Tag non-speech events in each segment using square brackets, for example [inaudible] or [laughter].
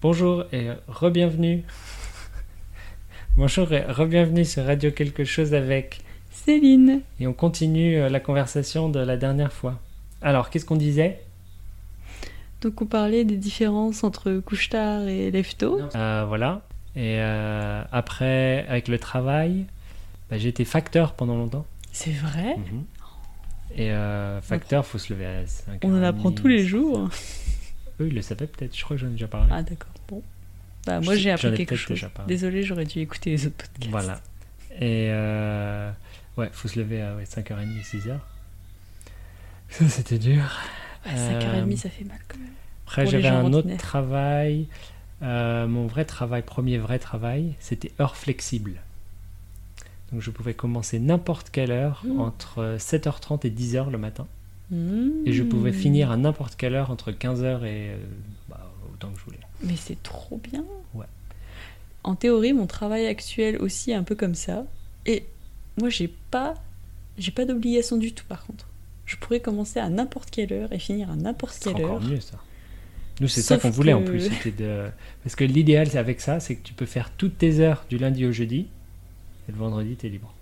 Bonjour et re-bienvenue. Bonjour et re-bienvenue sur Radio Quelque chose avec Céline. Et on continue euh, la conversation de la dernière fois. Alors, qu'est-ce qu'on disait? Donc on parlait des différences entre couche-tard et lève-tôt. Euh, Voilà. Et euh, après, avec le travail, bah, j'ai été facteur pendant longtemps. C'est vrai? Mhm. Et euh, facteur, faut se lever à 5 On en apprend tous les jours. Eux, ils le savaient peut-être, je crois que j'en ai déjà parlé. Ah d'accord, bon. Bah, moi j'ai appris quelque chose. Désolée, j'aurais dû écouter les autres podcasts. Voilà. Et euh, ouais, faut se lever à ouais, 5h30, 6h. Ça, c'était dur. Ouais, 5h30, Euh, ça fait mal quand même. Après, j'avais un autre travail. Euh, mon vrai travail, premier vrai travail, c'était heure flexible. Donc, je pouvais commencer n'importe quelle heure Mm. entre 7h30 et 10h le matin. Et je pouvais finir à n'importe quelle heure entre 15h et euh, bah, autant que je voulais. Mais c'est trop bien. Ouais. En théorie, mon travail actuel aussi est un peu comme ça. Et moi, j'ai pas, j'ai pas d'obligation du tout. Par contre, je pourrais commencer à n'importe quelle heure et finir à n'importe C'est quelle encore heure. mieux ça. Nous, c'est ça qu'on voulait en plus. c'était De... Parce que l'idéal avec ça, c'est que tu peux faire toutes tes heures du lundi au jeudi et le vendredi, tu es libre.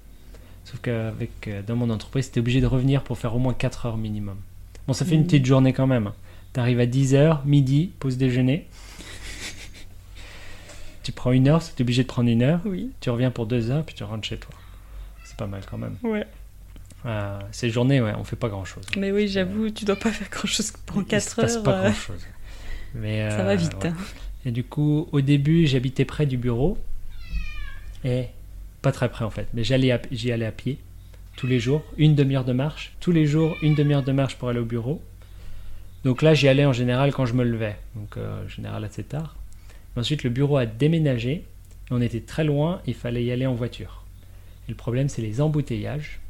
Sauf qu'avec euh, dans mon entreprise, es obligé de revenir pour faire au moins 4 heures minimum. Bon, ça fait une Mhm. petite journée quand même. Tu arrives à 10h, midi, pause déjeuner. [laughs] tu prends une heure, es obligé de prendre une heure. Oui. Tu reviens pour deux heures, puis tu rentres chez toi. C'est pas mal quand même. Ouais. Euh, ces journées, ouais, on fait pas grand chose. Mais oui, j'avoue, tu dois pas faire grand chose pour 4 Il se passe heures. pas euh, grand chose. Mais, ça euh, va vite. ouais. hein. Et du coup, au début, j'habitais près du bureau. Et pas très près en fait. Mais j'allais j'y allais à pied tous les jours. Une demi-heure de marche. Tous les jours, une demi-heure de marche pour aller au bureau. Donc là, j'y allais en général quand je me levais. Donc euh, en général assez tard. Ensuite, le bureau a déménagé. On était très loin. Il fallait y aller en voiture. Et le problème, c'est les embouteillages.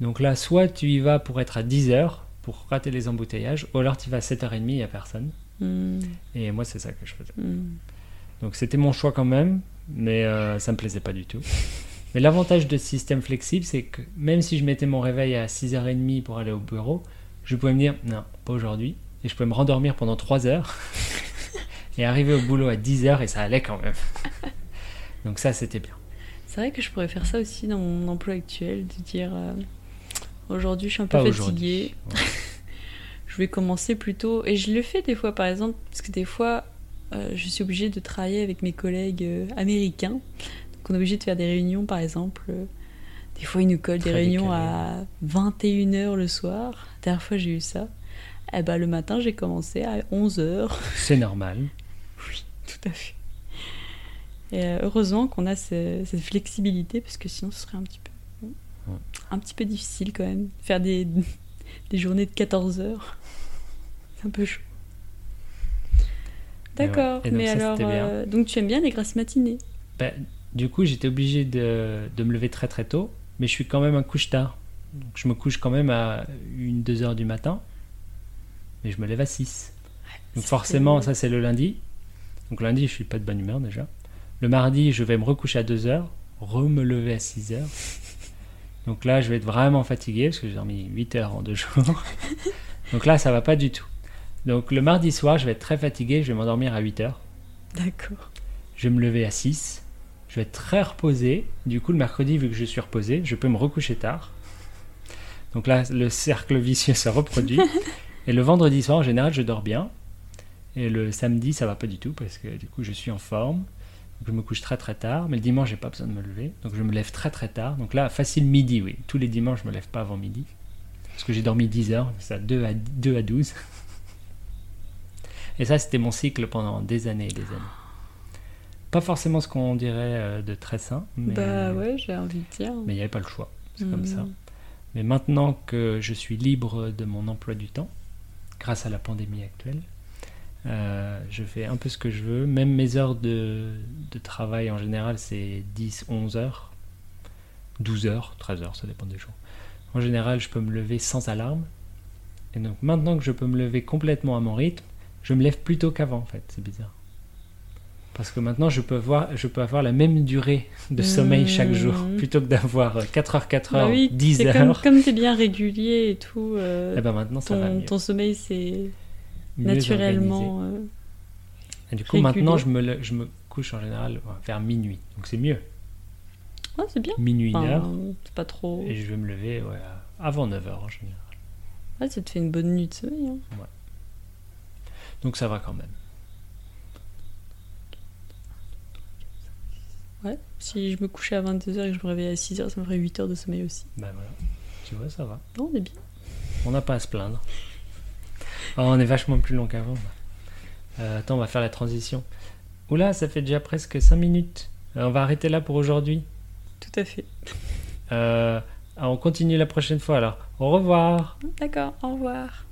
Donc là, soit tu y vas pour être à 10h pour rater les embouteillages, ou alors tu vas à 7h30, il n'y a personne. Hmm, Et moi, c'est ça que je faisais. hmm. Donc c'était mon choix quand même, mais euh, ça me plaisait pas du tout. Mais l'avantage de ce système flexible, c'est que même si je mettais mon réveil à 6h30 pour aller au bureau, je pouvais me dire non, pas aujourd'hui. Et je pouvais me rendormir pendant 3 heures [laughs] et arriver au boulot à 10h et ça allait quand même. [laughs] Donc ça, c'était bien. C'est vrai que je pourrais faire ça aussi dans mon emploi actuel, de dire euh, aujourd'hui je suis un Pas peu aujourd'hui. fatiguée, [laughs] je vais commencer plus tôt. Et je le fais des fois par exemple, parce que des fois je suis obligée de travailler avec mes collègues euh, américains. Donc on est obligé de faire des réunions par exemple. euh, des fois ils nous collent des réunions décalé. à 21h le soir. La dernière fois j'ai eu ça. Et ben, le matin j'ai commencé à 11h. C'est normal. [laughs] Oui, tout à fait. Et euh, heureusement qu'on a ce- cette flexibilité, parce que sinon ce serait un petit peu, Ouais. un petit peu difficile quand même. Faire des, [laughs] des journées de 14 heures, c'est un peu chaud. Ouais. D'accord, mais ça, alors, euh, donc tu aimes bien les grasses matinées? Ben, du coup, j'étais obligé de, de me lever très très tôt, mais je suis quand même un couche-tard. Donc, je me couche quand même à 1-2 heures du matin, mais je me lève à 6. Donc forcément, ça c'est le lundi. Donc lundi, je suis pas de bonne humeur déjà. Le mardi, je vais me recoucher à 2 heures, re-me lever à 6 heures. Donc là, je vais être vraiment fatigué parce que j'ai dormi 8 heures en deux jours. [laughs] Donc là, ça va pas du tout. Donc le mardi soir, je vais être très fatigué, je vais m'endormir à 8 heures. D'accord. Je vais me lever à 6. Je vais être très reposé. Du coup, le mercredi, vu que je suis reposé, je peux me recoucher tard. Donc là, le cercle vicieux se reproduit. [laughs] Et le vendredi soir, en général, je dors bien. Et le samedi, ça va pas du tout parce que du coup, je suis en forme. Donc, je me couche très très tard. Mais le dimanche, j'ai pas besoin de me lever. Donc je me lève très très tard. Donc là, facile midi, oui. Tous les dimanches, je me lève pas avant midi. Parce que j'ai dormi 10 heures. Ça, 2 à, 2 à 12. Et ça, c'était mon cycle pendant des années et des années. Pas forcément ce qu'on dirait euh, de très sain, mais Bah ouais, j'ai envie de dire. mais il n'y avait pas le choix. C'est comme ça. Mm. Mais maintenant que je suis libre de mon emploi du temps, grâce à la pandémie actuelle, euh, je fais un peu ce que je veux. Même mes heures de, de travail en général, c'est 10, 11 heures, 12 heures, 13 heures, ça dépend des jours. En général, je peux me lever sans alarme. Et donc maintenant que je peux me lever complètement à mon rythme, je me lève plus tôt qu'avant en fait. C'est bizarre. Parce que maintenant, je peux, avoir, je peux avoir la même durée de sommeil chaque jour, [laughs] plutôt que d'avoir 4 heures, 4 Bah heures, oui, 10 c'est heures. comme, comme t'es bien régulier et tout, euh, Eh ben maintenant, ça va ton, mieux. ton sommeil c'est naturellement euh, Et du coup, Régulier. maintenant, je me, le- je me couche en général ouais, vers minuit. Donc c'est mieux. Ah, c'est bien. Minuit, une Enfin, heure. c'est pas trop. Et je vais me lever ouais, avant 9h en général. Ah, ça te fait une bonne nuit de sommeil. hein. Donc ça va quand même. Ouais. Si je me couchais à 22h et que je me réveillais à 6h, ça me ferait 8 heures de sommeil aussi. Ben voilà. Tu vois, ça va. Non, on est bien. On n'a pas à se plaindre. Oh, on est vachement plus long qu'avant. Euh, attends, on va faire la transition. Oula, ça fait déjà presque 5 minutes. Euh, on va arrêter là pour aujourd'hui. Tout à fait. Euh, on continue la prochaine fois alors. Au revoir. D'accord, au revoir.